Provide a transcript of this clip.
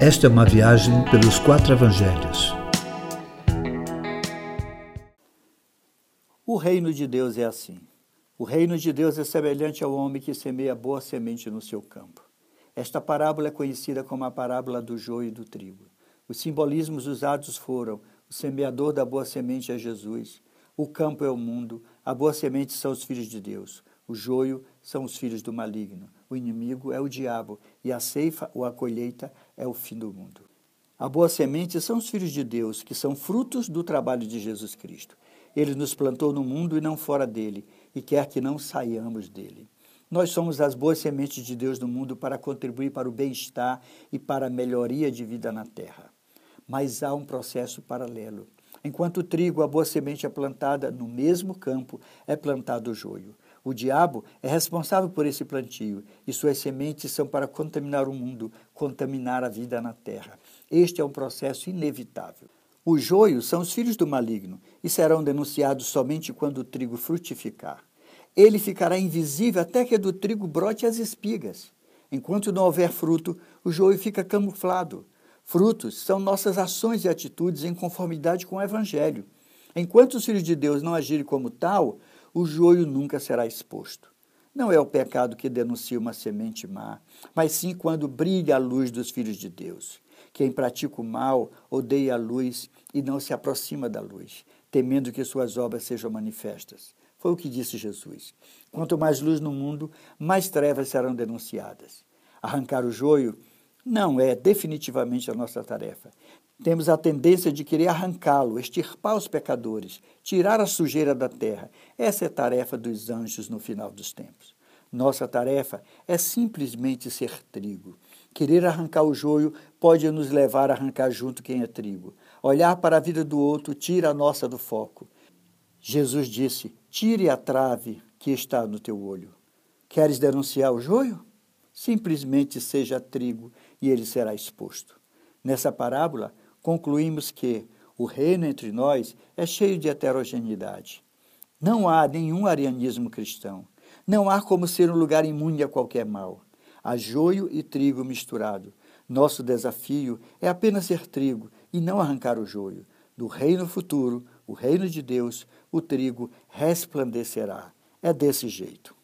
Esta é uma viagem pelos quatro evangelhos. O reino de Deus é assim. O reino de Deus é semelhante ao homem que semeia boa semente no seu campo. Esta parábola é conhecida como a parábola do joio e do trigo. Os simbolismos usados foram: o semeador da boa semente é Jesus, o campo é o mundo, a boa semente são os filhos de Deus, o joio são os filhos do maligno, o inimigo é o diabo, e a ceifa ou a colheita é o fim do mundo. A boa semente são os filhos de Deus, que são frutos do trabalho de Jesus Cristo. Ele nos plantou no mundo e não fora dele, e quer que não saiamos dele. Nós somos as boas sementes de Deus no mundo para contribuir para o bem-estar e para a melhoria de vida na terra. Mas há um processo paralelo. Enquanto o trigo, a boa semente é plantada no mesmo campo, é plantado o joio. O diabo é responsável por esse plantio e suas sementes são para contaminar o mundo, contaminar a vida na terra. Este é um processo inevitável. Os joios são os filhos do maligno e serão denunciados somente quando o trigo frutificar. Ele ficará invisível até que do trigo brote as espigas. Enquanto não houver fruto, o joio fica camuflado. Frutos são nossas ações e atitudes em conformidade com o Evangelho. Enquanto os filhos de Deus não agirem como tal, o joio nunca será exposto. Não é o pecado que denuncia uma semente má, mas sim quando brilha a luz dos filhos de Deus. Quem pratica o mal odeia a luz e não se aproxima da luz, temendo que suas obras sejam manifestas. Foi o que disse Jesus. Quanto mais luz no mundo, mais trevas serão denunciadas. Arrancar o joio não é definitivamente a nossa tarefa. Temos a tendência de querer arrancá-lo, extirpar os pecadores, tirar a sujeira da terra. Essa é a tarefa dos anjos no final dos tempos. Nossa tarefa é simplesmente ser trigo. Querer arrancar o joio pode nos levar a arrancar junto quem é trigo. Olhar para a vida do outro tira a nossa do foco. Jesus disse: Tire a trave que está no teu olho. Queres denunciar o joio? Simplesmente seja trigo e ele será exposto. Nessa parábola, concluímos que o reino entre nós é cheio de heterogeneidade. Não há nenhum arianismo cristão. Não há como ser um lugar imune a qualquer mal. Há joio e trigo misturado. Nosso desafio é apenas ser trigo e não arrancar o joio. Do reino futuro, o reino de Deus, o trigo resplandecerá. É desse jeito.